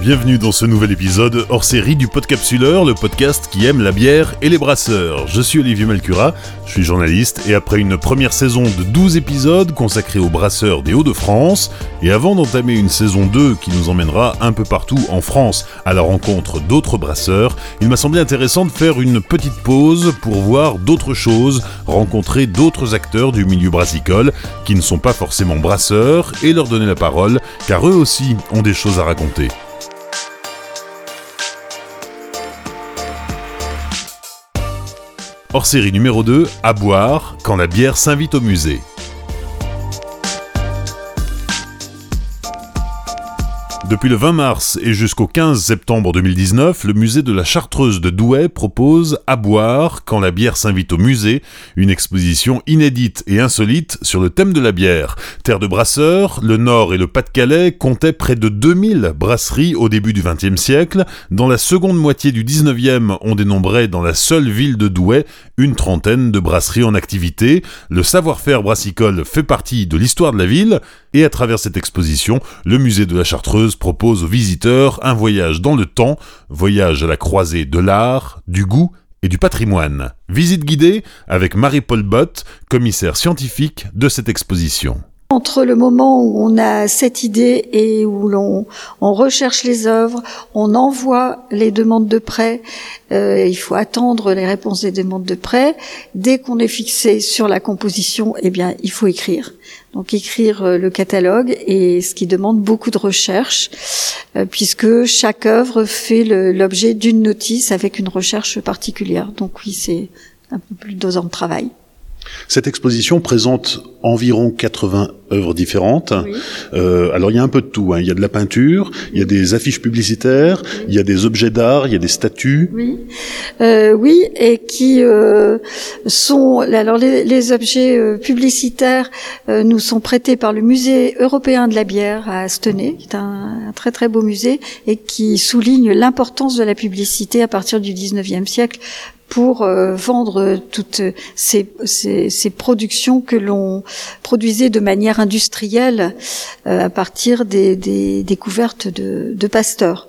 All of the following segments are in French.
Bienvenue dans ce nouvel épisode hors série du Podcapsuleur, le podcast qui aime la bière et les brasseurs. Je suis Olivier Malcura, je suis journaliste et après une première saison de 12 épisodes consacrés aux brasseurs des Hauts-de-France, et avant d'entamer une saison 2 qui nous emmènera un peu partout en France à la rencontre d'autres brasseurs, il m'a semblé intéressant de faire une petite pause pour voir d'autres choses, rencontrer d'autres acteurs du milieu brassicole qui ne sont pas forcément brasseurs et leur donner la parole car eux aussi ont des choses à raconter. Hors série numéro 2, à boire quand la bière s'invite au musée. Depuis le 20 mars et jusqu'au 15 septembre 2019, le musée de la Chartreuse de Douai propose À boire quand la bière s'invite au musée, une exposition inédite et insolite sur le thème de la bière. Terre de brasseurs, le Nord et le Pas-de-Calais comptaient près de 2000 brasseries au début du XXe siècle. Dans la seconde moitié du XIXe, on dénombrait dans la seule ville de Douai une trentaine de brasseries en activité. Le savoir-faire brassicole fait partie de l'histoire de la ville et à travers cette exposition, le musée de la Chartreuse propose aux visiteurs un voyage dans le temps, voyage à la croisée de l'art, du goût et du patrimoine. Visite guidée avec Marie-Paul Bott, commissaire scientifique de cette exposition. Entre le moment où on a cette idée et où l'on on recherche les œuvres, on envoie les demandes de prêt, euh, il faut attendre les réponses des demandes de prêt. Dès qu'on est fixé sur la composition, eh bien, il faut écrire. Donc écrire euh, le catalogue et ce qui demande beaucoup de recherche, euh, puisque chaque œuvre fait l'objet d'une notice avec une recherche particulière. Donc oui, c'est un peu plus de deux ans de travail. Cette exposition présente environ 80 œuvres différentes. Euh, alors il y a un peu de tout. Hein. Il y a de la peinture, il y a des affiches publicitaires, il y a des objets d'art, il y a des statues. Oui, euh, oui, et qui euh, sont alors les, les objets euh, publicitaires euh, nous sont prêtés par le musée européen de la bière à Astenay, qui est un, un très très beau musée et qui souligne l'importance de la publicité à partir du 19e siècle pour euh, vendre toutes ces, ces, ces productions que l'on produisait de manière industrielle euh, à partir des, des découvertes de, de Pasteur.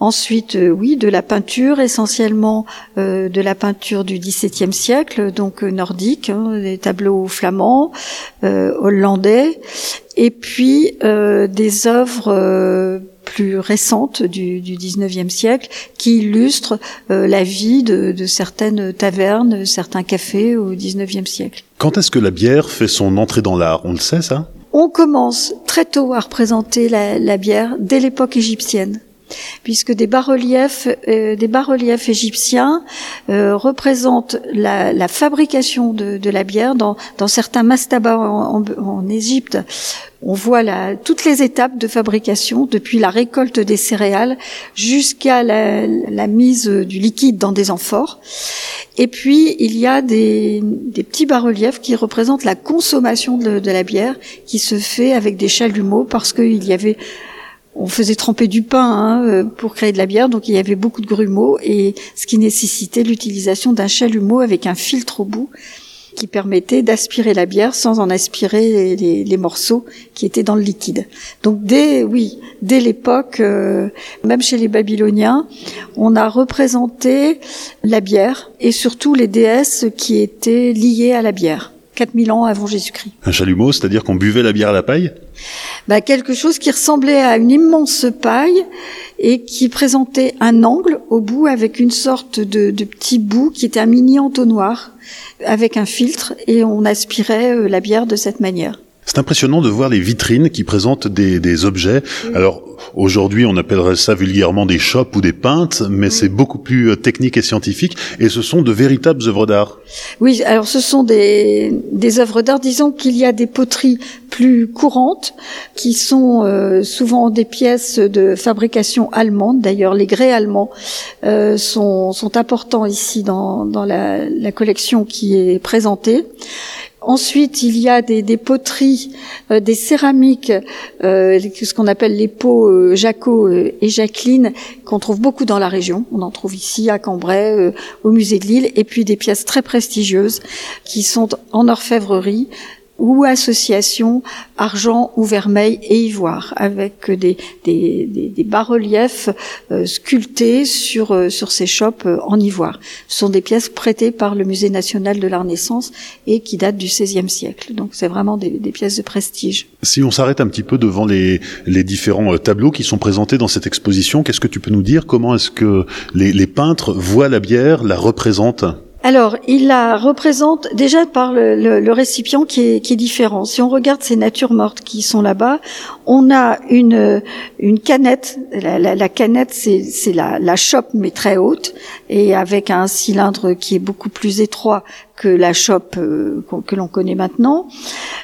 Ensuite, euh, oui, de la peinture, essentiellement de la peinture du XVIIe siècle, donc nordique, hein, des tableaux flamands, hollandais, et puis des œuvres plus récentes du, du 19e siècle qui illustrent euh, la vie de, de, certaines tavernes, certains cafés au 19e siècle. Quand est-ce que la bière fait son entrée dans l'art? On le sait ça? On commence très tôt à représenter la, la bière dès l'époque égyptienne puisque des bas-reliefs, euh, des bas-reliefs égyptiens euh, représentent la, la fabrication de, de, la bière dans, dans certains mastabas en, en, en Égypte. On voit la, toutes les étapes de fabrication, depuis la récolte des céréales jusqu'à la, la, mise du liquide dans des amphores. Et puis, il y a des, des petits bas-reliefs qui représentent la consommation de, de, la bière, qui se fait avec des chalumeaux, parce qu'il y avait on faisait tremper du pain hein, euh, pour créer de la bière, donc il y avait beaucoup de grumeaux, et ce qui nécessitait l'utilisation d'un chalumeau avec un filtre au bout qui permettait d'aspirer la bière sans en aspirer les, les, morceaux qui étaient dans le liquide. Donc dès, oui, dès l'époque, euh, même chez les Babyloniens, on a représenté la bière et surtout les déesses qui étaient liées à la bière. 4000 ans avant Jésus-Christ. Un chalumeau, c'est-à-dire qu'on buvait la bière à la paille? Bah, Quelque chose qui ressemblait à une immense paille et qui présentait un angle au bout avec une sorte de, de petit bout qui était un mini entonnoir avec un filtre et on aspirait euh, la bière de cette manière. C'est impressionnant de voir les vitrines qui présentent des, des objets. Alors aujourd'hui, on appellerait ça vulgairement des chopes ou des peintes, mais c'est beaucoup plus euh, technique et scientifique. Et ce sont de véritables œuvres d'art. Oui, alors ce sont des, des œuvres d'art. Disons qu'il y a des poteries plus courantes qui sont euh, souvent des pièces de fabrication allemande. D'ailleurs, les grès allemands euh, sont, sont importants ici dans, dans la, la collection qui est présentée. Ensuite, il y a des, poteries, euh, des céramiques, euh, ce qu'on appelle les pots euh, Jaco euh, et Jacqueline, qu'on trouve beaucoup dans la région. On en trouve ici à Cambrai, au musée de Lille, et puis des pièces très prestigieuses qui sont en orfèvrerie, ou association argent ou vermeil et ivoire, avec des, des, des, bas-reliefs euh, sculptés sur, euh, sur ces chopes euh, en ivoire. Ce sont des pièces prêtées par le Musée national de la Renaissance et qui datent du XVIe siècle. Donc c'est vraiment des, des, pièces de prestige. Si on s'arrête un petit peu devant les, les différents tableaux qui sont présentés dans cette exposition, qu'est-ce que tu peux nous dire? Comment est-ce que les, les peintres voient la bière, la représentent? Alors, il la représente déjà par le, récipient qui est, différent. Si on regarde ces natures mortes qui sont là-bas, on a une, une canette. La, canette, c'est la chope, mais très haute, et avec un cylindre qui est beaucoup plus étroit que la chope euh, que l'on connaît maintenant.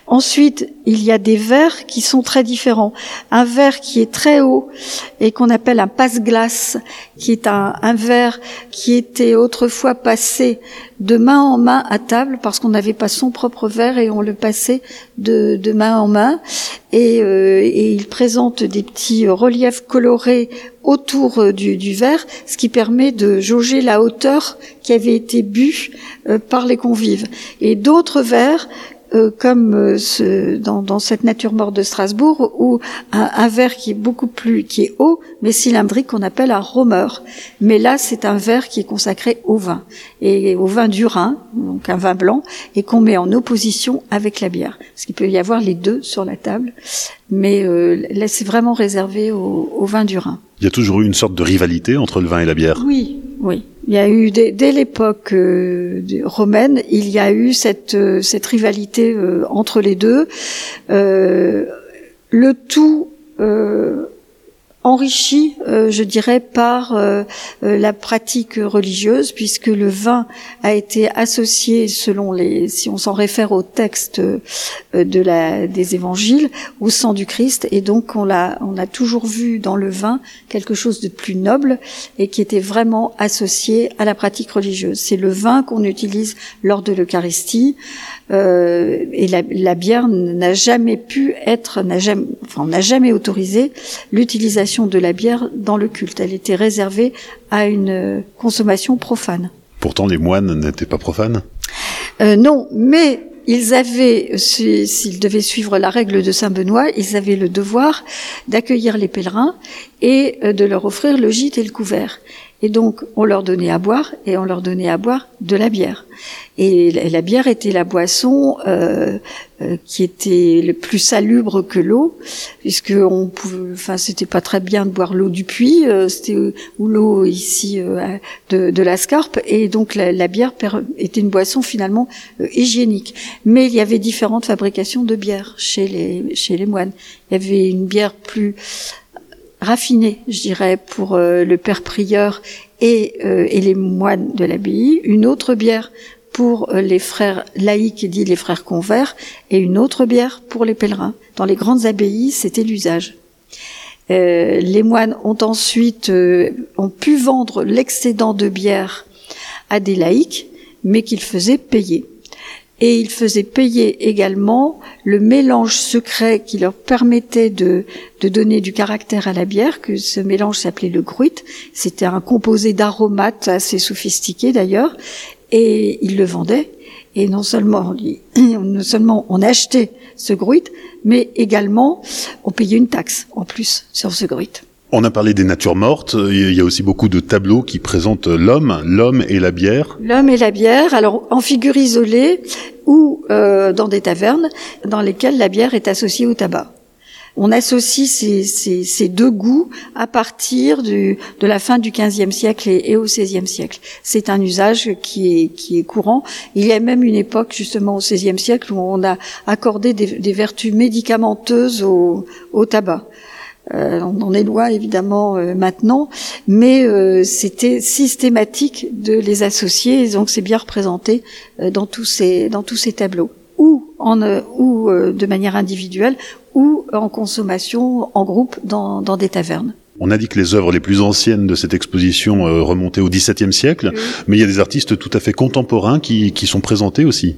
Ensuite, il y a des verres qui sont très différents. Un verre qui est très haut et qu'on appelle un passe-glace, qui est un, un verre qui était autrefois passé de main en main à table parce qu'on n'avait pas son propre verre et on le passait de, de main en main. Et, euh, et, il présente des petits reliefs colorés autour euh, du, du, verre, ce qui permet de jauger la hauteur qui avait été bu euh, par les convives. Et d'autres verres euh, comme euh, ce, dans, dans, cette nature morte de Strasbourg, où un, un, verre qui est beaucoup plus, qui est haut, mais cylindrique, qu'on appelle un romer. Mais là, c'est un verre qui est consacré au vin, et au vin du Rhin, donc un vin blanc, et qu'on met en opposition avec la bière. Parce qu'il peut y avoir les deux sur la table, mais euh, là, c'est vraiment réservé au, au vin du Rhin. Il y a toujours eu une sorte de rivalité entre le vin et la bière? Oui, oui. Il y a eu dès, l'époque euh, romaine, il y a eu cette, euh, rivalité euh, entre les deux. Le tout enrichi, euh, je dirais, par euh, euh, la pratique religieuse, puisque le vin a été associé, selon les, si on s'en réfère au texte de la, des évangiles, au sang du Christ, et donc on l'a, on a toujours vu dans le vin quelque chose de plus noble et qui était vraiment associé à la pratique religieuse. C'est le vin qu'on utilise lors de l'Eucharistie. Euh, et la, la bière n'a jamais pu être, n'a jamais, enfin, n'a jamais autorisé l'utilisation de la bière dans le culte. Elle était réservée à une consommation profane. Pourtant, les moines n'étaient pas profanes. Euh, non, mais ils avaient, s'ils devaient suivre la règle de Saint Benoît, ils avaient le devoir d'accueillir les pèlerins et euh, de leur offrir le gîte et le couvert. Et donc, on leur donnait à boire et on leur donnait à boire de la bière. Et la bière était la boisson euh, euh, qui était le plus salubre que l'eau, puisque on pouvait, enfin, c'était pas très bien de boire l'eau du puits, euh, c'était ou l'eau ici euh, de, de, la scarpe, et donc la, la bière était une boisson finalement euh, hygiénique. Mais il y avait différentes fabrications de bière chez les chez les moines. Il y avait une bière plus raffiné, je dirais, pour euh, le père prieur et, euh, et, les moines de l'abbaye, une autre bière pour euh, les frères laïcs, dit les frères convers, et une autre bière pour les pèlerins. Dans les grandes abbayes, c'était l'usage. les moines ont ensuite ont pu vendre l'excédent de bière à des laïcs, mais qu'ils faisaient payer et ils faisaient payer également le mélange secret qui leur permettait de, de donner du caractère à la bière, que ce mélange s'appelait le gruit. C'était un composé d'aromates assez sophistiqué d'ailleurs, et ils le vendaient. Et non seulement, non seulement on achetait ce gruit, mais également on payait une taxe en plus sur ce gruit. On a parlé des natures mortes. Il y a aussi beaucoup de tableaux qui présentent l'homme, l'homme et la bière. L'homme et la bière, alors en figure isolée ou euh, dans des tavernes dans lesquelles la bière est associée au tabac. On associe ces, ces, ces deux goûts à partir du, de la fin du XVe siècle et, au XVIe siècle. C'est un usage qui est, qui est courant. Il y a même une époque, justement au XVIe siècle, où on a accordé des, des vertus médicamenteuses au, au tabac. Euh, on en est loin évidemment euh, maintenant, mais euh, c'était systématique de les associer, et donc c'est bien représenté dans tous ces tableaux, ou de manière individuelle, ou en consommation en groupe dans des tavernes. On a dit que les œuvres les plus anciennes de cette exposition euh, remontaient au XVIIe siècle, mais il y a des artistes tout à fait contemporains qui, qui sont présentés aussi.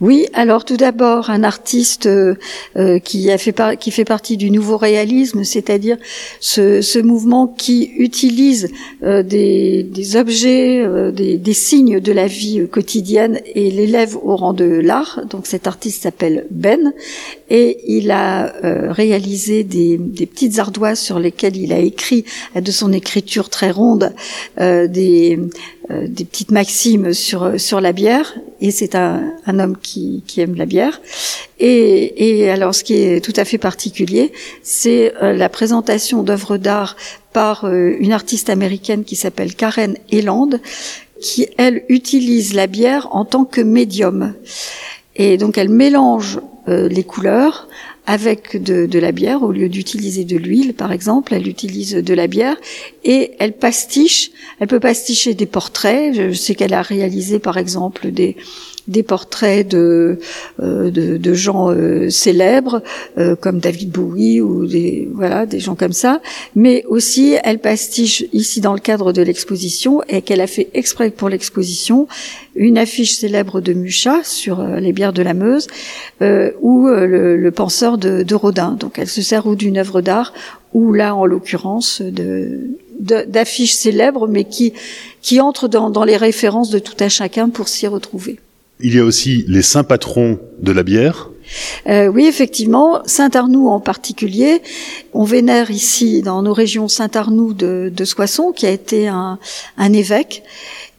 Oui, alors tout d'abord un artiste euh, euh, qui a fait qui fait partie du nouveau réalisme, c'est-à-dire ce, ce, mouvement qui utilise des, des, objets, des, des, signes de la vie quotidienne et l'élève au rang de l'art. Donc cet artiste s'appelle Ben et il a réalisé des, des petites ardoises sur lesquelles il a écrit de son écriture très ronde euh, des, euh, des petites maximes sur sur la bière. Et c'est un, un homme qui, qui aime la bière. Et, et alors, ce qui est tout à fait particulier, c'est euh, la présentation d'œuvres d'art par une artiste américaine qui s'appelle Karen Eland, qui elle utilise la bière en tant que médium. Et donc elle mélange les couleurs avec de, de, la bière. Au lieu d'utiliser de l'huile par exemple elle utilise de la bière et elle pastiche. Elle peut pasticher des portraits. Je sais qu'elle a réalisé par exemple des des portraits de, euh, de, de, gens euh, célèbres euh, comme David Bowie ou des voilà des gens comme ça, mais aussi elle pastiche ici dans le cadre de l'exposition et qu'elle a fait exprès pour l'exposition une affiche célèbre de Mucha sur les bières de la Meuse ou le, le, penseur de, de Rodin. Donc elle se sert ou d'une œuvre d'art ou là en l'occurrence de d'affiches célèbres mais qui qui entrent dans, dans les références de tout un chacun pour s'y retrouver. Il y a aussi les saints patrons de la bière. Euh, oui, effectivement, Saint-Arnoux en particulier. On vénère ici, dans nos régions, Saint-Arnoux de, de, Soissons, qui a été un évêque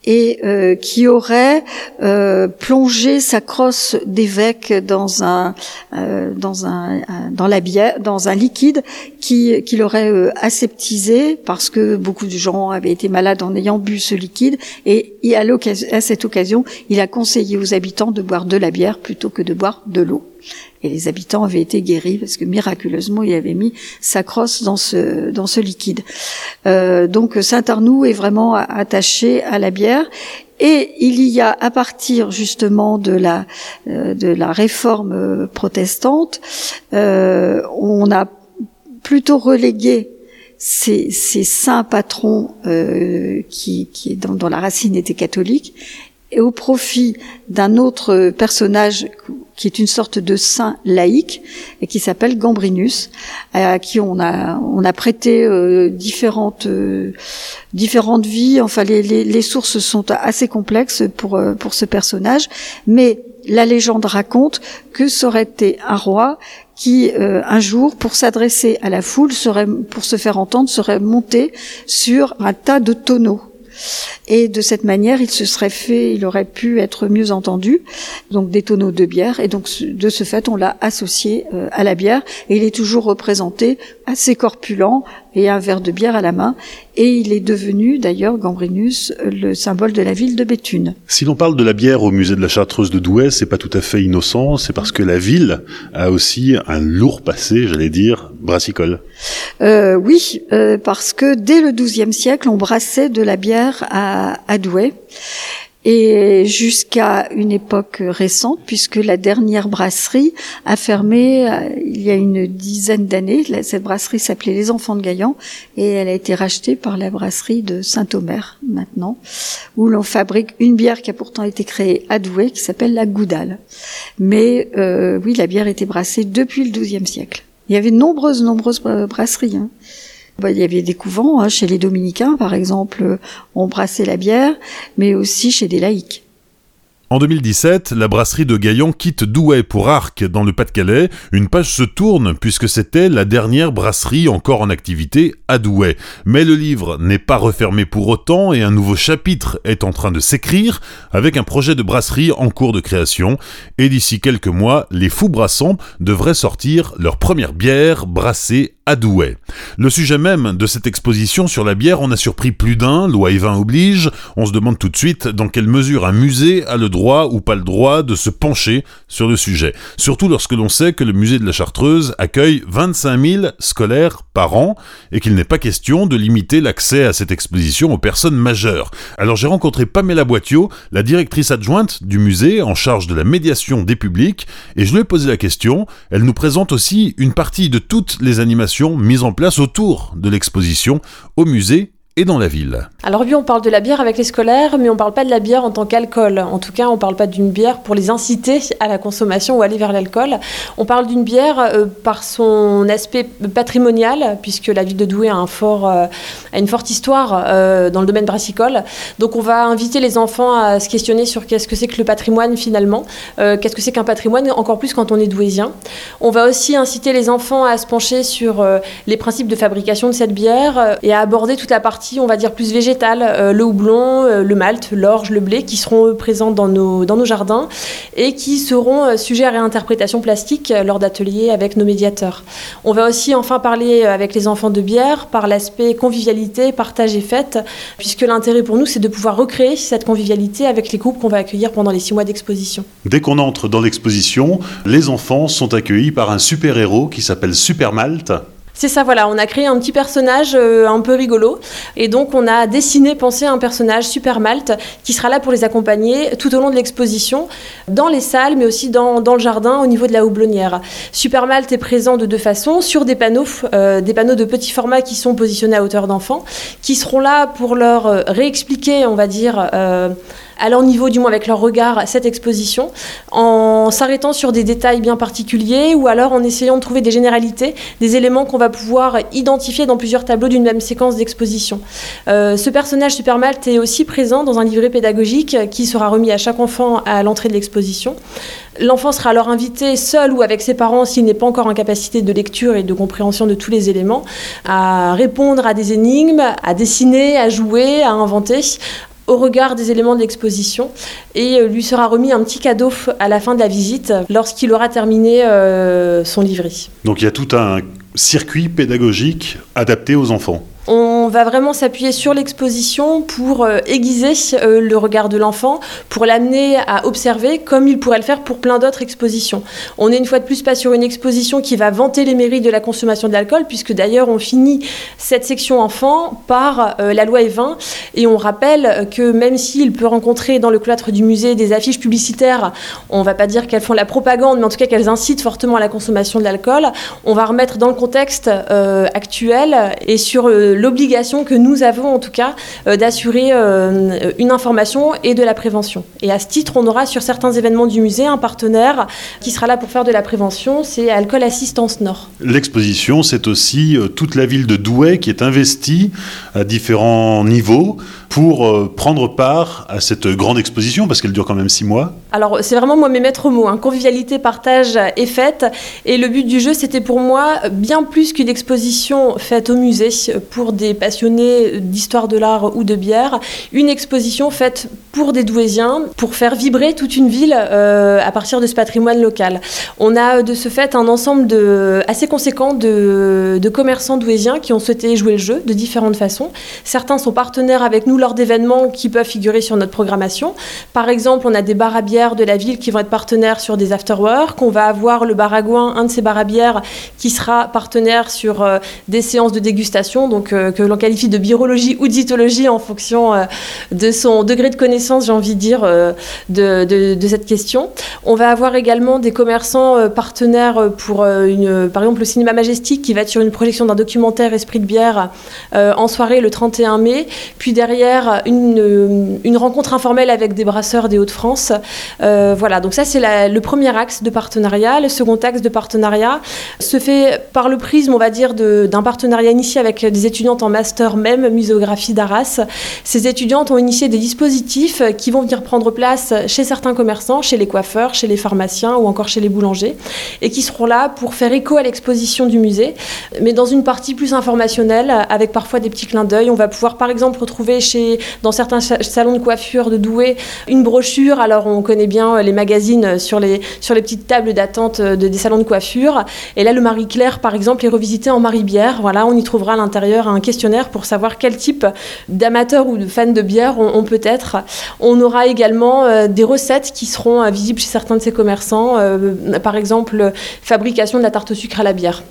et euh, qui aurait euh, plongé sa crosse d'évêque dans un euh, dans un, dans la bière dans un liquide qui qui l'aurait euh, aseptisé parce que beaucoup de gens avaient été malades en ayant bu ce liquide. Et, et à, à cette occasion il a conseillé aux habitants de boire de la bière plutôt que de boire de l'eau et les habitants avaient été guéris parce que miraculeusement il avait mis sa crosse dans ce dans ce liquide. Euh, donc Saint Arnoux est vraiment attaché à la bière et il y a à partir justement de la euh, de la réforme euh, protestante, on a plutôt relégué ces, saints patrons euh, qui, qui dont, la racine était catholique et au profit d'un autre personnage qui est une sorte de saint laïque et qui s'appelle Gambrinus, à qui on a on a prêté euh, différentes euh, différentes vies. Enfin, les, les, les, sources sont assez complexes pour euh, pour ce personnage, mais la légende raconte que ça aurait été un roi qui un jour, pour s'adresser à la foule, serait pour se faire entendre, serait monté sur un tas de tonneaux et de cette manière, il se serait fait, il aurait pu être mieux entendu, donc des tonneaux de bière. Et donc de ce fait, on l'a associé euh, à la bière. Et il est toujours représenté assez corpulent et un verre de bière à la main. Et il est devenu d'ailleurs, Gambrinus, le symbole de la ville de Béthune. Si l'on parle de la bière au musée de la Chartreuse de Douai, c'est pas tout à fait innocent, c'est parce que la ville a aussi un lourd passé, j'allais dire, brassicole. Euh, oui, euh, parce que dès le XIIe siècle, on brassait de la bière à, à Douai et jusqu'à une époque récente, puisque la dernière brasserie a fermé euh, il y a une dizaine d'années. Cette brasserie s'appelait Les Enfants de Gaillan et elle a été rachetée par la brasserie de Saint-Omer maintenant, où l'on fabrique une bière qui a pourtant été créée à Douai, qui s'appelle la Goudale. Mais euh, oui, la bière était brassée depuis le XIIe siècle. Il y avait de nombreuses, nombreuses brasseries. Hein. Bah, il y avait des couvents, hein, chez les dominicains par exemple, on brassait la bière, mais aussi chez des laïcs. En 2017, la brasserie de Gaillon quitte Douai pour Arc dans le Pas-de-Calais. Une page se tourne puisque c'était la dernière brasserie encore en activité à Douai. Mais le livre n'est pas refermé pour autant et un nouveau chapitre est en train de s'écrire avec un projet de brasserie en cours de création. Et d'ici quelques mois, les fous brassants devraient sortir leur première bière brassée à Douai. Le sujet même de cette exposition sur la bière en a surpris plus d'un, loi et oblige. On se demande tout de suite dans quelle mesure un musée a le droit ou pas le droit de se pencher sur le sujet. Surtout lorsque l'on sait que le musée de la Chartreuse accueille 25 000 scolaires par an et qu'il n'est pas question de limiter l'accès à cette exposition aux personnes majeures. Alors j'ai rencontré Pamela Boitiot, la directrice adjointe du musée en charge de la médiation des publics, et je lui ai posé la question. Elle nous présente aussi une partie de toutes les animations mises en place autour de l'exposition au musée et dans la ville. Alors oui, on parle de la bière avec les scolaires, mais on ne parle pas de la bière en tant qu'alcool. En tout cas, on ne parle pas d'une bière pour les inciter à la consommation ou aller vers l'alcool. On parle d'une bière euh, par son aspect patrimonial, puisque la ville de Douai a, euh, une forte histoire euh, dans le domaine brassicole. Donc on va inviter les enfants à se questionner sur qu'est-ce que c'est que le patrimoine finalement, qu'est-ce que c'est qu'un patrimoine, encore plus quand on est douaisien. On va aussi inciter les enfants à se pencher sur les principes de fabrication de cette bière et à aborder toute la partie, on va dire, plus végétale euh, le houblon, euh, le malt, l'orge, le blé, qui seront présents dans nos, dans nos jardins et qui seront euh, sujets à réinterprétation plastique lors d'ateliers avec nos médiateurs. On va aussi enfin parler avec les enfants de bière par l'aspect convivialité, partage et fête, puisque l'intérêt pour nous, c'est de pouvoir recréer cette convivialité avec les groupes qu'on va accueillir pendant les six mois d'exposition. Dès qu'on entre dans l'exposition, les enfants sont accueillis par un super-héros qui s'appelle Super Malt. C'est ça, voilà, on a créé un petit personnage euh, un peu rigolo. Et donc, on a dessiné, pensé un personnage super malte qui sera là pour les accompagner tout au long de l'exposition, dans les salles, mais aussi dans, le jardin, au niveau de la houblonnière. Super malte est présent de deux façons, sur des panneaux, euh, des panneaux de petit format qui sont positionnés à hauteur d'enfant, qui seront là pour leur euh, réexpliquer, on va dire, à leur niveau, du moins avec leur regard, cette exposition, en s'arrêtant sur des détails bien particuliers ou alors en essayant de trouver des généralités, des éléments qu'on va pouvoir identifier dans plusieurs tableaux d'une même séquence d'exposition. Euh, ce personnage Super Malte est aussi présent dans un livret pédagogique qui sera remis à chaque enfant à l'entrée de l'exposition. L'enfant sera alors invité seul ou avec ses parents s'il n'est pas encore en capacité de lecture et de compréhension de tous les éléments, à répondre à des énigmes, à dessiner, à jouer, à inventer, au regard des éléments de l'exposition et euh, lui sera remis un petit cadeau à la fin de la visite lorsqu'il aura terminé euh, son livret. Donc il y a tout un circuit pédagogique adapté aux enfants. On va vraiment s'appuyer sur l'exposition pour euh, aiguiser euh, le regard de l'enfant, pour l'amener à observer comme il pourrait le faire pour plein d'autres expositions. On n'est une fois de plus pas sur une exposition qui va vanter les mérites de la consommation de l'alcool, puisque d'ailleurs on finit cette section enfant par euh, la loi E20 et on rappelle que même s'il peut rencontrer dans le cloître du musée des affiches publicitaires, on ne va pas dire qu'elles font la propagande, mais en tout cas qu'elles incitent fortement à la consommation de l'alcool, on va remettre dans le contexte actuel et sur l'obligation que nous avons en tout cas euh, d'assurer euh, une information et de la prévention. Et à ce titre, on aura sur certains événements du musée un partenaire qui sera là pour faire de la prévention, c'est Alcool Assistance Nord. L'exposition, c'est aussi euh, toute la ville de Douai qui est investie à différents niveaux pour prendre part à cette grande exposition parce qu'elle dure quand même six mois Alors c'est vraiment moi mes maîtres mots, hein. convivialité, partage et fête. Et le but du jeu c'était pour moi bien plus qu'une exposition faite au musée pour des passionnés d'histoire de l'art ou de bière, une exposition faite pour des Douaisiens, pour faire vibrer toute une ville euh, à partir de ce patrimoine local. On a de ce fait un ensemble assez conséquent de, commerçants douaisiens qui ont souhaité jouer le jeu de différentes façons. Certains sont partenaires avec nous lors d'événements qui peuvent figurer sur notre programmation. Par exemple, on a des bars à bière de la ville qui vont être partenaires sur des afterworks. On va avoir le bar à Gouin, un de ces bars à bière, qui sera partenaire sur euh, des séances de dégustation, donc euh, que l'on qualifie de birologie ou d'itologie en fonction euh, de son degré de connaissance, j'ai envie de dire, de, de, cette question. On va avoir également des commerçants partenaires pour, par exemple, le cinéma majestique qui va être sur une projection d'un documentaire Esprit de bière en soirée le 31 mai. Puis derrière, une, rencontre informelle avec des brasseurs des Hauts-de-France. Euh, voilà, donc ça c'est le premier axe de partenariat. Le second axe de partenariat se fait par le prisme, on va dire, d'un partenariat initié avec des en master même, muséographie d'Arras. Ces étudiantes ont initié des dispositifs qui vont venir prendre place chez certains commerçants, chez les coiffeurs, chez les pharmaciens ou encore chez les boulangers, et qui seront là pour faire écho à l'exposition du musée, mais dans une partie plus informationnelle, avec parfois des petits clins d'œil. On va pouvoir par exemple retrouver chez dans certains salons de coiffure de Douai une brochure. Alors on connaît bien euh, les magazines sur les, sur les petites tables d'attente euh, de, des salons de coiffure. Et là, le Marie-Claire, par exemple, est revisité en Marie-Bière. Voilà, on y trouvera à l'intérieur un questionnaire pour savoir quel type d'amateurs ou de fans de bière on, peut être. On aura également euh, des recettes qui seront visibles chez certains de ces commerçants. par exemple, fabrication de la tarte au sucre à la bière.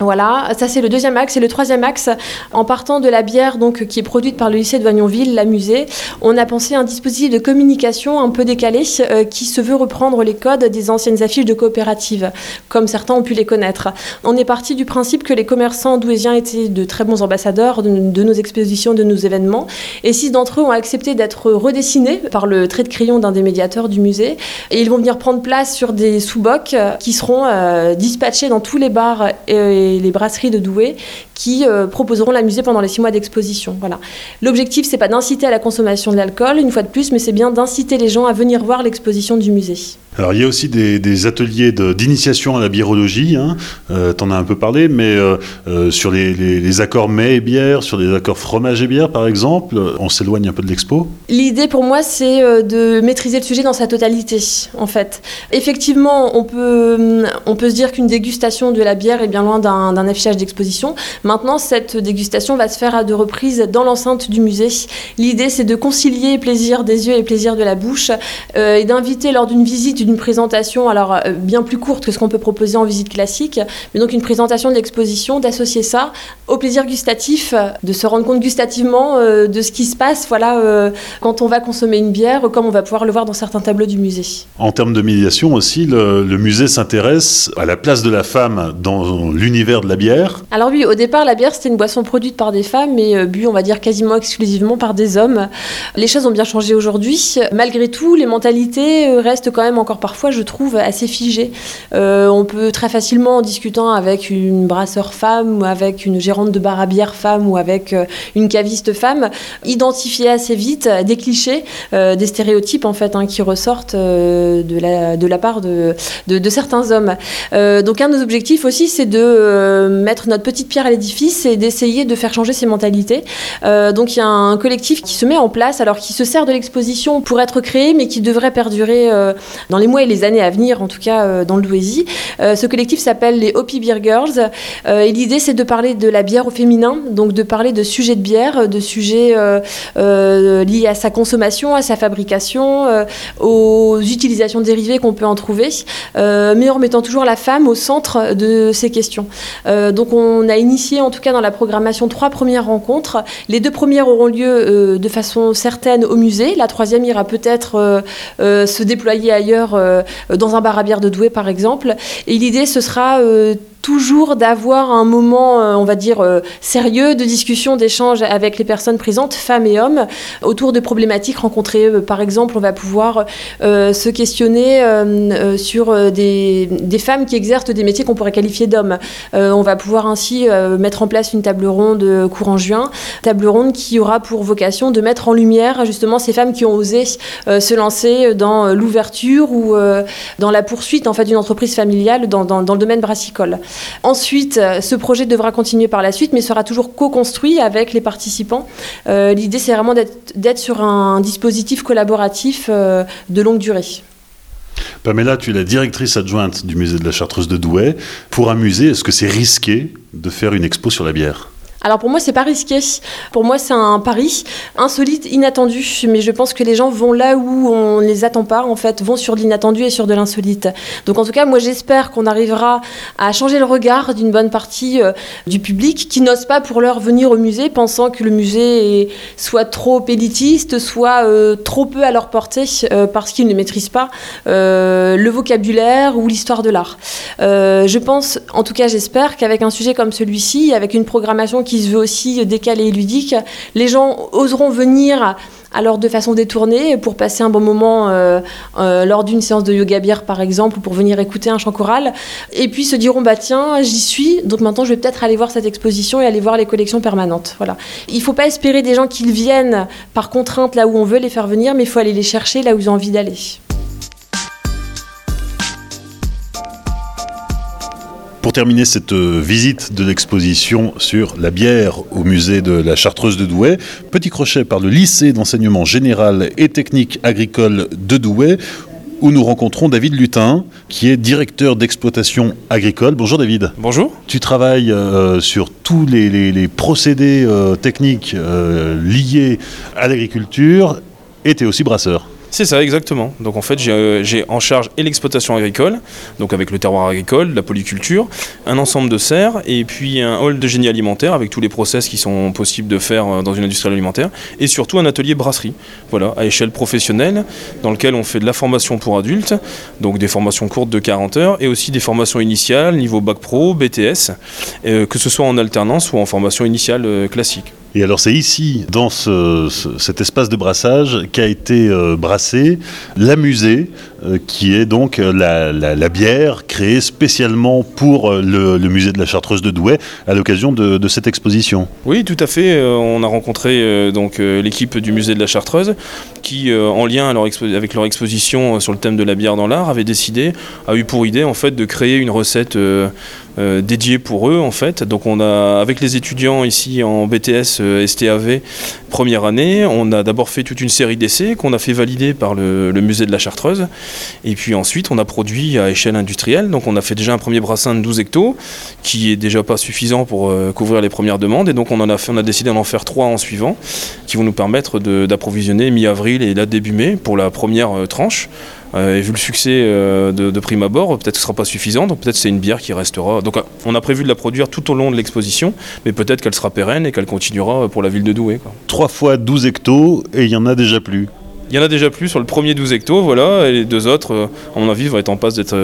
Voilà, ça c'est le deuxième axe. Et le troisième axe, en partant de la bière donc, qui est produite par le lycée de Vagnonville, la musée, on a pensé un dispositif de communication un peu décalé euh, qui se veut reprendre les codes des anciennes affiches de coopératives, comme certains ont pu les connaître. On est parti du principe que les commerçants douésiens étaient de très bons ambassadeurs de, nos expositions, de nos événements. Et six d'entre eux ont accepté d'être redessinés par le trait de crayon d'un des médiateurs du musée. Et ils vont venir prendre place sur des sous-bocs qui seront euh, dispatchés dans tous les bars. Et, les, brasseries de Douai qui euh, proposeront la musée pendant les six mois d'exposition. Voilà. L'objectif, c'est pas d'inciter à la consommation de l'alcool, une fois de plus, mais c'est bien d'inciter les gens à venir voir l'exposition du musée. Alors il y a aussi des, ateliers d'initiation à la biérologie, hein. euh, tu en as un peu parlé, mais euh, sur les, accords mets et bière, sur les accords fromage et bière par exemple, on s'éloigne un peu de l'expo L'idée pour moi c'est de maîtriser le sujet dans sa totalité en fait. Effectivement, on peut, on peut se dire qu'une dégustation de la bière est bien loin d'un affichage d'exposition. Maintenant, cette dégustation va se faire à deux reprises dans l'enceinte du musée. L'idée, c'est de concilier plaisir des yeux et plaisir de la bouche euh, et d'inviter lors d'une visite, d'une présentation, alors euh, bien plus courte que ce qu'on peut proposer en visite classique, mais donc une présentation de l'exposition, d'associer ça au plaisir gustatif, de se rendre compte gustativement euh, de ce qui se passe voilà, quand on va consommer une bière, comme on va pouvoir le voir dans certains tableaux du musée. En termes de médiation aussi, le, le musée s'intéresse à la place de la femme dans l'univers de la bière? Alors oui, au départ, la bière, c'était une boisson produite par des femmes, mais euh, bu, on va dire, quasiment exclusivement par des hommes. Les choses ont bien changé aujourd'hui. Malgré tout, les mentalités euh, restent quand même encore parfois, je trouve, assez figées. Euh, on peut très facilement, en discutant avec une brasseur femme, ou avec une gérante de bar à bière femme, ou avec une caviste femme, identifier assez vite des clichés, des stéréotypes, en fait, hein, qui ressortent de, la, part de, certains hommes. donc un de nos objectifs aussi, c'est de mettre notre petite pierre à l'édifice et d'essayer de faire changer ces mentalités. Euh, donc il y a un collectif qui se met en place, alors qui se sert de l'exposition pour être créé, mais qui devrait perdurer euh, dans les mois et les années à venir, en tout cas dans le Douaisis. ce collectif s'appelle les Hopi Beer Girls. et l'idée, c'est de parler de la bière au féminin, donc de parler de sujets de bière, de sujets liés à sa consommation, à sa fabrication, aux utilisations dérivées qu'on peut en trouver, mais en remettant toujours la femme au centre de ces questions. Euh, donc on a initié en tout cas dans la programmation trois premières rencontres. Les deux premières auront lieu euh, de façon certaine au musée. La troisième ira peut-être euh, se déployer ailleurs dans un bar à bière de Douai par exemple. Et l'idée ce sera toujours d'avoir un moment, euh, on va dire, euh, sérieux de discussion, d'échange avec les personnes présentes, femmes et hommes, autour de problématiques rencontrées. Euh, par exemple, on va pouvoir se questionner sur des, femmes qui exercent des métiers qu'on pourrait qualifier d'hommes. on va pouvoir ainsi mettre en place une table ronde courant juin, table ronde qui aura pour vocation de mettre en lumière justement ces femmes qui ont osé se lancer dans l'ouverture ou dans la poursuite en fait d'une entreprise familiale dans, dans le domaine brassicole. Ensuite, euh, ce projet devra continuer par la suite, mais sera toujours co-construit avec les participants. Euh, l'idée, c'est vraiment d'être sur un dispositif collaboratif euh, de longue durée. Pamela, tu es la directrice adjointe du musée de la Chartreuse de Douai. Pour un musée, est-ce que c'est risqué de faire une expo sur la bière? Alors pour moi, c'est pas risqué. Pour moi, c'est un pari insolite, inattendu. Mais je pense que les gens vont là où on ne les attend pas, en fait, vont sur l'inattendu et sur de l'insolite. Donc en tout cas, moi, j'espère qu'on arrivera à changer le regard d'une bonne partie euh, du public qui n'ose pas pour leur venir au musée, pensant que le musée est soit trop élitiste, soit euh, trop peu à leur portée euh, parce qu'ils ne maîtrisent pas le vocabulaire ou l'histoire de l'art. je pense, en tout cas, j'espère qu'avec un sujet comme celui-ci, avec une programmation qui se veut aussi décalé et ludique. Les gens oseront venir alors de façon détournée pour passer un bon moment euh, euh, lors d'une séance de yoga bière par exemple ou pour venir écouter un chant choral. Et puis se diront bah tiens j'y suis donc maintenant je vais peut-être aller voir cette exposition et aller voir les collections permanentes. Voilà. Il faut pas espérer des gens qu'ils viennent par contrainte là où on veut les faire venir mais il faut aller les chercher là où ils ont envie d'aller Pour terminer cette euh, visite de l'exposition sur la bière au musée de la Chartreuse de Douai, petit crochet par le lycée d'enseignement général et technique agricole de Douai, où nous rencontrons David Lutin, qui est directeur d'exploitation agricole. Bonjour David. Bonjour. Tu travailles euh, sur tous les, procédés euh, techniques liés à l'agriculture et tu es aussi brasseur. C'est ça, exactement. Donc en fait, j'ai en charge et l'exploitation agricole, donc avec le terroir agricole, la polyculture, un ensemble de serres, et puis un hall de génie alimentaire avec tous les process qui sont possibles de faire dans une industrie alimentaire, et surtout un atelier brasserie, voilà, à échelle professionnelle, dans lequel on fait de la formation pour adultes, donc des formations courtes de 40 heures, et aussi des formations initiales, niveau bac pro, BTS, que ce soit en alternance ou en formation initiale classique. Et alors c'est ici, dans cet espace de brassage, qu'a été euh, brassé l'amusée, euh, qui est donc euh, la, bière créée spécialement pour le, musée de la Chartreuse de Douai à l'occasion de, cette exposition. Oui, tout à fait. on a rencontré donc l'équipe du musée de la Chartreuse qui, en lien avec leur exposition sur le thème de la bière dans l'art, avait décidé, a eu pour idée en fait de créer une recette euh, dédié pour eux en fait. Donc on a avec les étudiants ici en BTS euh, STAV première année, on a d'abord fait toute une série d'essais qu'on a fait valider par le, musée de la Chartreuse et puis ensuite on a produit à échelle industrielle. Donc on a fait déjà un premier brassin de 12 hectos qui est déjà pas suffisant pour euh, couvrir les premières demandes et donc on en a fait, on a décidé d'en faire trois en suivant qui vont nous permettre d'approvisionner mi-avril et là début mai pour la première tranche. Euh, et vu le succès euh, de, prime abord, peut-être que ce ne sera pas suffisant, donc peut-être c'est une bière qui restera. Donc on a prévu de la produire tout au long de l'exposition, mais peut-être qu'elle sera pérenne et qu'elle continuera pour la ville de Douai. Trois fois 12 hectos et il y en a déjà plus. Il y en a déjà plus sur le premier 12 hectos, voilà, et les deux autres, euh, à mon avis, vont être en passe d'être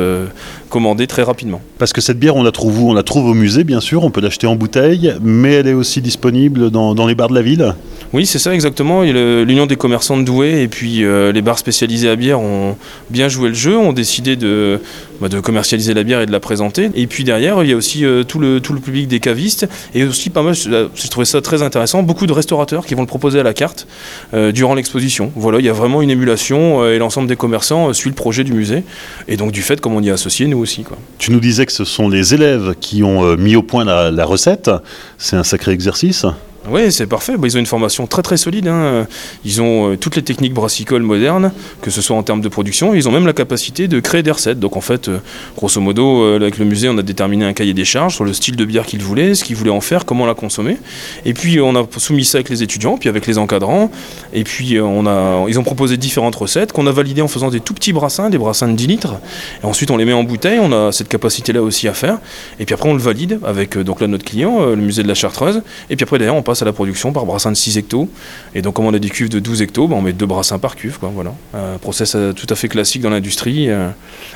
commandés très rapidement. Parce que cette bière, on la trouve où? On la trouve au musée, bien sûr, on peut l'acheter en bouteille, mais elle est aussi disponible dans les bars de la ville? Oui, c'est ça exactement. L'Union des commerçants de Douai et puis euh, les bars spécialisés à bière ont bien joué le jeu, ont décidé de, bah, de commercialiser la bière et de la présenter. Et puis derrière, il y a aussi euh, tout, le, public des cavistes et aussi pas mal, j'ai trouvé ça très intéressant, beaucoup de restaurateurs qui vont le proposer à la carte euh, durant l'exposition. Voilà, il y a vraiment une émulation et l'ensemble des commerçants suit le projet du musée. Et donc du fait, comme on y est associé, nous aussi. Tu nous disais que ce sont les élèves qui ont mis au point la recette. C'est un sacré exercice. Oui, c'est parfait. Bah, ils ont une formation très très solide. Hein. Ils ont euh, toutes les techniques brassicoles modernes, que ce soit en termes de production. Ils ont même la capacité de créer des recettes. Donc en fait, euh, grosso modo, euh, avec le musée, on a déterminé un cahier des charges sur le style de bière qu'ils voulaient, ce qu'ils voulaient en faire, comment la consommer. Et puis on a soumis ça avec les étudiants, puis avec les encadrants. Et puis ils ont proposé différentes recettes qu'on a validées en faisant des tout petits brassins, des brassins de 10 litres. Et ensuite on les met en bouteille. On a cette capacité-là aussi à faire. Et puis après on le valide avec donc là notre client, le musée de la Chartreuse. Et puis après derrière on passe à la production par brassin de 6 hectos. Et donc, comme on a des cuves de 12 hectos, ben, on met deux brassins par cuve. Quoi, voilà. Un process euh, tout à fait classique dans l'industrie euh,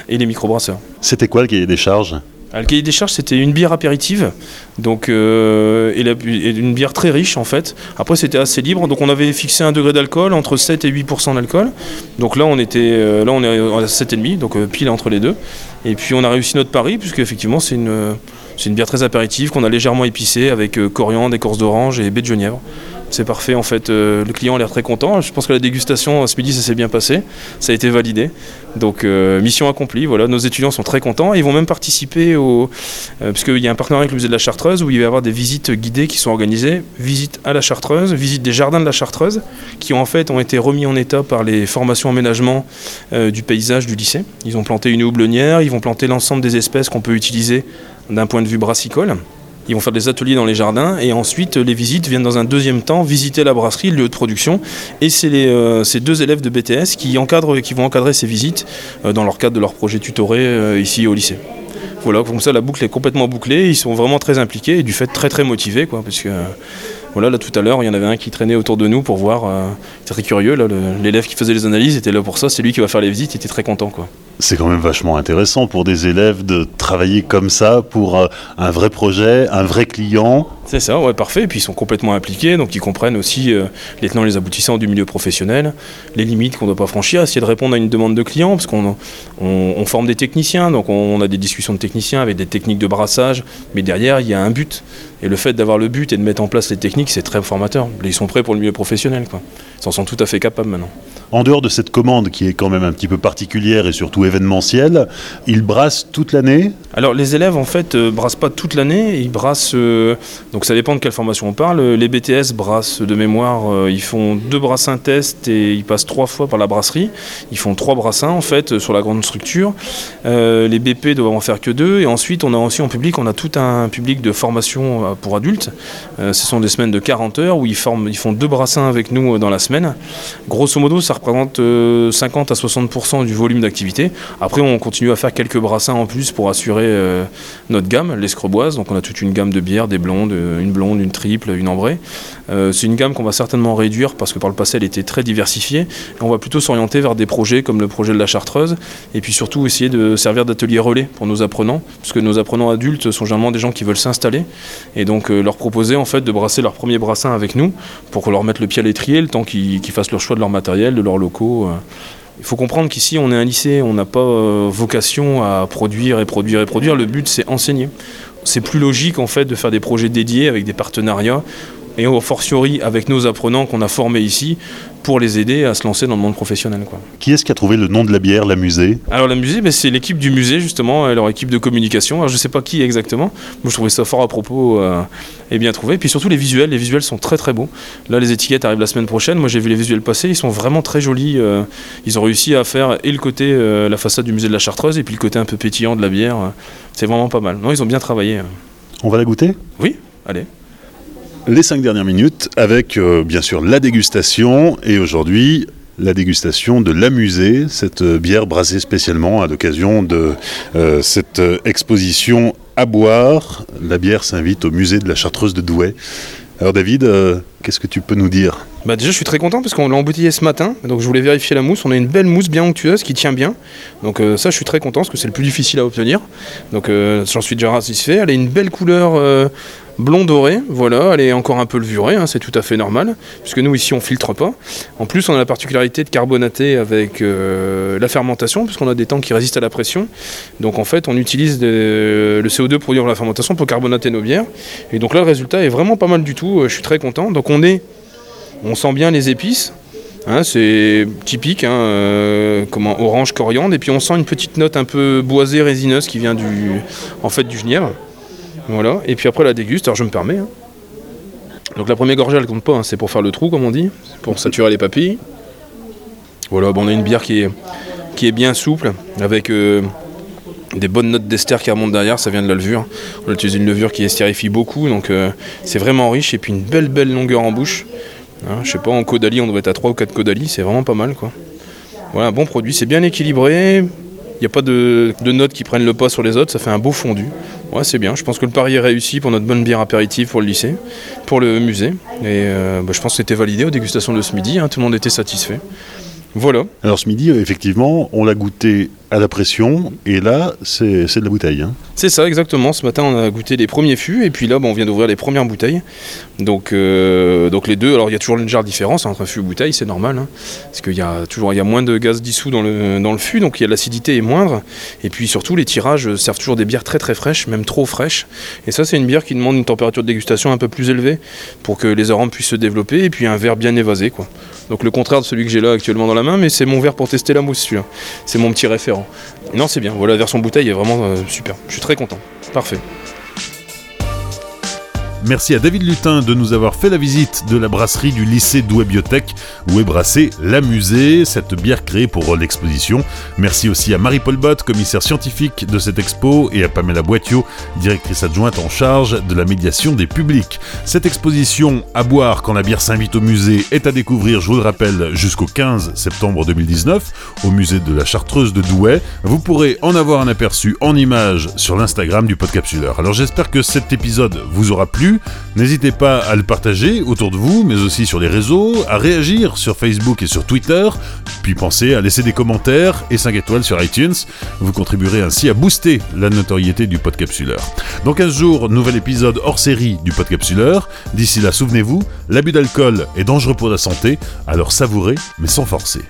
et les microbrasseurs. C'était quoi le cahier des charges? Le cahier des charges, c'était une bière apéritive, donc euh, une bière très riche en fait. Après, c'était assez libre, donc on avait fixé un degré d'alcool entre 7 et 8% d'alcool. Donc là, on on est à 7,5, donc pile entre les deux. Et puis, on a réussi notre pari, puisque effectivement, c'est une bière très apéritive qu'on a légèrement épicée avec euh, coriandre, écorce d'orange et baie de genièvre. C'est parfait en fait. Euh, le client a l'air très content. Je pense que la dégustation ce midi ça s'est bien passé. Ça a été validé. Donc euh, mission accomplie. Voilà, nos étudiants sont très contents. Ils vont même participer au puisqu'il y a un partenariat avec le musée de la Chartreuse où il va y avoir des visites guidées qui sont organisées. Visite à la Chartreuse, visite des jardins de la Chartreuse qui en fait ont été remis en état par les formations aménagement du paysage du lycée. Ils ont planté une houblonnière. Ils vont planter l'ensemble des espèces qu'on peut utiliser d'un point de vue brassicole. Ils vont faire des ateliers dans les jardins et ensuite les visites viennent dans un deuxième temps visiter la brasserie, le lieu de production. Et c'est euh, ces deux élèves de BTS qui, encadrent, qui vont encadrer ces visites euh, dans leur cadre de leur projet tutoré euh, ici au lycée. Voilà, comme ça la boucle est complètement bouclée, ils sont vraiment très impliqués et du fait très très motivés. Quoi, parce que, voilà, là tout à l'heure, il y en avait un qui traînait autour de nous pour voir, il était très curieux, l'élève qui faisait les analyses était là pour ça, c'est lui qui va faire les visites, il était très content. Quoi. C'est quand même vachement intéressant pour des élèves de travailler comme ça pour euh, un vrai projet, un vrai client. C'est ça, ouais, parfait. Et puis ils sont complètement impliqués, donc ils comprennent aussi euh, les tenants et les aboutissants du milieu professionnel, les limites qu'on ne doit pas franchir, essayer de répondre à une demande de client, parce qu'on on, forme des techniciens, donc on, a des discussions de techniciens avec des techniques de brassage, mais derrière il y a un but. Et le fait d'avoir le but et de mettre en place les techniques, c'est très formateur. Ils sont prêts pour le milieu professionnel. Quoi. Ils s'en sont tout à fait capables maintenant. En dehors de cette commande qui est quand même un petit peu particulière et surtout événementielle, ils brassent toute l'année Alors les élèves en fait euh, brassent pas toute l'année, ils brassent euh, Donc ça dépend de quelle formation on parle. Les BTS brassent de mémoire, ils font deux brassins test et ils passent trois fois par la brasserie. Ils font trois brassins en fait sur la grande structure. les BP doivent en faire que deux. Et ensuite, on a aussi en public, on a tout un public de formation pour adultes. ce sont des semaines de 40 heures où ils, forment, ils font deux brassins avec nous dans la semaine. Grosso modo, ça représente 50 à 60% du volume d'activité. Après, on continue à faire quelques brassins en plus pour assurer euh, notre gamme, l'escreboise. Donc on a toute une gamme de bières, des blondes, euh, une blonde, une triple, une ambrée. Euh, c'est une gamme qu'on va certainement réduire parce que par le passé elle était très diversifiée. on va plutôt s'orienter vers des projets comme le projet de la Chartreuse et puis surtout essayer de servir d'atelier relais pour nos apprenants, puisque nos apprenants adultes sont généralement des gens qui veulent s'installer et donc leur proposer en fait de brasser leur premier brassin avec nous pour leur mettre le pied à l'étrier le temps qu'ils fassent leur choix de leur matériel, de leurs locaux. Il faut comprendre qu'ici, on est un lycée, on n'a pas euh, vocation à produire et produire et produire. Le but, c'est enseigner. C'est plus logique, en fait, de faire des projets dédiés avec des partenariats et au fortiori avec nos apprenants qu'on a formés ici pour les aider à se lancer dans le monde professionnel. Quoi. Qui est-ce qui a trouvé le nom de la bière, la musée? Alors la musée, ben, c'est l'équipe du musée justement, leur équipe de communication. Alors je ne sais pas qui exactement, moi je trouvais ça fort à propos euh, et bien trouvé. Et puis surtout les visuels, les visuels sont très très beaux. Là les étiquettes arrivent la semaine prochaine, moi j'ai vu les visuels passer, ils sont vraiment très jolis. Euh, ils ont réussi à faire et le côté, euh, la façade du musée de la Chartreuse et puis le côté un peu pétillant de la bière. c'est vraiment pas mal. Non, ils ont bien travaillé. On va la goûter? Oui, allez les cinq dernières minutes avec euh, bien sûr la dégustation et aujourd'hui la dégustation de l'amusée, cette euh, bière brassée spécialement à l'occasion de euh, cette exposition à boire. La bière s'invite au musée de la Chartreuse de Douai. Alors David, qu'est-ce que tu peux nous dire? Bah déjà je suis très content parce qu'on l'a embouteillé ce matin, donc je voulais vérifier la mousse. On a une belle mousse bien onctueuse qui tient bien. Donc ça je suis très content parce que c'est le plus difficile à obtenir. Donc j'en suis déjà satisfait. Elle a une belle couleur blond doré, voilà, elle est encore un peu levurée, hein, c'est tout à fait normal, puisque nous ici on filtre pas. En plus on a la particularité de carbonater avec euh, la fermentation, puisqu'on a des tanks qui résistent à la pression. Donc en fait on utilise le CO2 produit par la fermentation pour carbonater nos bières. Et donc là le résultat est vraiment pas mal du tout, euh, je suis très content. Donc on est, on sent bien les épices. Hein, c'est typique, hein, euh, comment, orange, coriandre, et puis on sent une petite note un peu boisée, résineuse qui vient du, en fait, du genièvre. Voilà, et puis après la déguste, alors je me permets. Hein. Donc la première gorgée elle compte pas, hein. c'est pour faire le trou comme on dit, pour saturer les papilles. Voilà, on a une bière qui est, bien souple, avec euh, des bonnes notes d'ester qui remontent derrière, ça vient de la levure. On a utilisé une levure qui estérifie beaucoup, donc euh, c'est vraiment riche, et puis une belle belle longueur en bouche. Hein, je sais pas, en caudalie, on doit être à 3 ou 4 caudalie, c'est vraiment pas mal quoi. Voilà, bon produit, c'est bien équilibré, il n'y a pas de, notes qui prennent le pas sur les autres, ça fait un beau fondu. Ouais, c'est bien. Je pense que le pari est réussi pour notre bonne bière apéritive pour le lycée, pour le musée. Et euh, bah, je pense que c'était validé aux dégustations de ce midi. Hein. tout le monde était satisfait. Voilà. Alors ce midi, effectivement, on l'a goûté à la pression, et là, c'est de la bouteille. Hein. C'est ça, exactement. Ce matin, on a goûté les premiers fûts, et puis là, on vient d'ouvrir les premières bouteilles. Donc, euh, donc les deux, alors il y a toujours une légère différence entre un fût et bouteille, c'est normal, hein. parce qu'il y a toujours y a moins de gaz dissous dans le, dans le fût, donc il y a l'acidité est moindre. Et puis surtout, les tirages servent toujours des bières très très fraîches, même trop fraîches. Et ça, c'est une bière qui demande une température de dégustation un peu plus élevée pour que les arômes puissent se développer, et puis un verre bien évasé, quoi. Donc le contraire de celui que j'ai là actuellement dans la main, mais c'est mon verre pour tester la mousse. C'est mon petit référent. Non, c'est bien. Voilà, la version bouteille est vraiment euh, super. Je suis très content. Parfait. Merci à David Lutin de nous avoir fait la visite de la brasserie du lycée Douai Biotech où est brassée la musée, cette bière créée pour l'exposition. Merci aussi à Marie-Paul Bott, commissaire scientifique de cette expo, et à Pamela Boitiot, directrice adjointe en charge de la médiation des publics. Cette exposition à boire quand la bière s'invite au musée est à découvrir, je vous le rappelle, jusqu'au 15 septembre 2019 au musée de la Chartreuse de Douai. Vous pourrez en avoir un aperçu en image sur l'Instagram du Podcapsuleur. Alors j'espère que cet épisode vous aura plu N'hésitez pas à le partager autour de vous, mais aussi sur les réseaux, à réagir sur Facebook et sur Twitter, puis pensez à laisser des commentaires et 5 étoiles sur iTunes. Vous contribuerez ainsi à booster la notoriété du Podcapsuleur. Dans 15 jours, nouvel épisode hors série du Podcapsuleur. D'ici là, souvenez-vous, l'abus d'alcool est dangereux pour la santé, alors savourez, mais sans forcer.